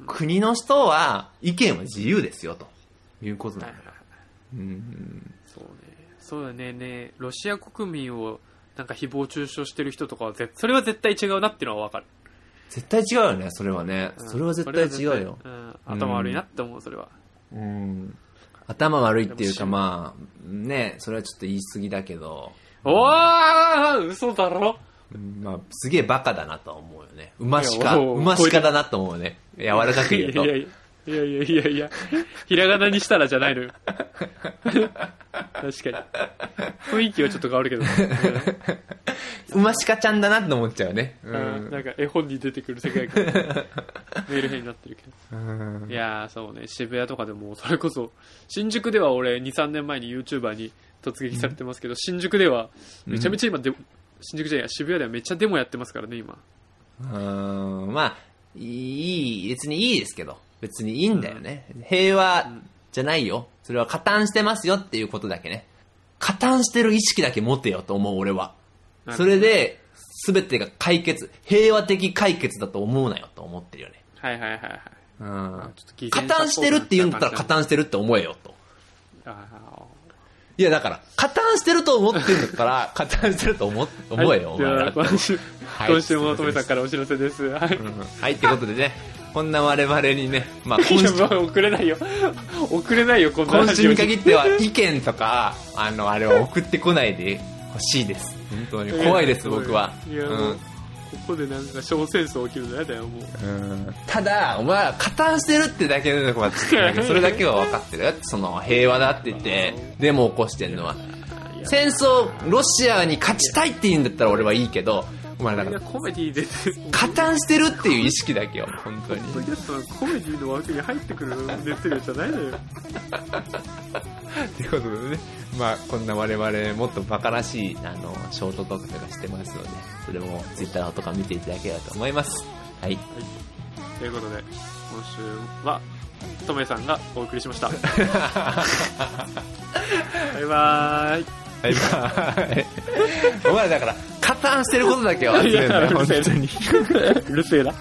[SPEAKER 2] 国の人は意見は自由ですよ、ということなんだよ。うん
[SPEAKER 1] そうねそうだねねロシア国民をなんか誹謗中傷してる人とかはぜそれは絶対違うなっていうのは分かる
[SPEAKER 2] 絶対違うよね、それはね。それは絶対違うよ。
[SPEAKER 1] うん、頭悪いなって思うそれは
[SPEAKER 2] うん。頭悪いっていうか、まあ、ね、それはちょっと言い過ぎだけど、
[SPEAKER 1] おー嘘だろ？
[SPEAKER 2] うんまあ、すげえバカだなとは思うよね。馬し
[SPEAKER 1] い
[SPEAKER 2] か、
[SPEAKER 1] やおう
[SPEAKER 2] 馬しかだなと思うよね。柔らかく言うと
[SPEAKER 1] いや。いやいやいやいやいやひらがなにしたらじゃないのよ。確かに。雰囲気はちょっと変わるけど、
[SPEAKER 2] 馬しかちゃんだなって思っちゃうよね。う
[SPEAKER 1] うん
[SPEAKER 2] ん。
[SPEAKER 1] なんか絵本に出てくる世界観。メール編になってるけど。
[SPEAKER 2] うん。
[SPEAKER 1] いやーそうね。渋谷とかでもそれこそ新宿では俺23年前に YouTuber に突撃されてますけど、新宿ではめちゃめちゃ今で、新宿じゃないや渋谷ではめっちゃデモやってますからね今。
[SPEAKER 2] うん。まあ、いい、別にいいですけど、別にいいんだよね。平和じゃないよ。それは加担してますよっていうことだけね。加担してる意識だけ持てよと思う俺は。それで、すべてが解決、平和的解決だと思うなよと思ってるよね。
[SPEAKER 1] はいはいはいはい
[SPEAKER 2] うん。加担してるって言うんだったら加担してるって思えよと。
[SPEAKER 1] あ
[SPEAKER 2] いやだから、加担してると思ってるんだったら、加担してると思
[SPEAKER 1] ー
[SPEAKER 2] 思えよ、お前
[SPEAKER 1] はい、
[SPEAKER 2] ら
[SPEAKER 1] 今週もとめさんからお知らせです。はい。
[SPEAKER 2] うんはい、ってことでね、こんな我々にね、まあ今週、
[SPEAKER 1] 送れないよ。送れないよ、こんな
[SPEAKER 2] 今週に限っては意見とか、あの、あれは送ってこないでほしいです。本当に
[SPEAKER 1] オ
[SPEAKER 2] 怖いです、僕は。
[SPEAKER 1] いや、
[SPEAKER 2] う
[SPEAKER 1] んここでなんか小戦争起きるの嫌だよ、もう。
[SPEAKER 2] うんただ、お前は加担してるってだけで、それだけは分かってるよ。その、平和だって言って、デモを起こしてるのは。戦争、ロシアに勝ちたいって言うんだったら俺はいいけど、お前だから、
[SPEAKER 1] コメディで、
[SPEAKER 2] 加担してるっていう意識だけよ、本当に。
[SPEAKER 1] ポッドキャストはコメディの枠に入ってくる熱量じゃないのよ。
[SPEAKER 2] ということでね、まあ、こんな我々もっとバカらしい、あの、ショートトークとかしてますので、それもツイッターとか見ていただければと思います。はい。
[SPEAKER 1] ということで、今週は、とめさんがお送りしました。バイバーイ。
[SPEAKER 2] お前 だから、加担してることだけは忘れるんだよ、本当に。
[SPEAKER 1] うるせえな。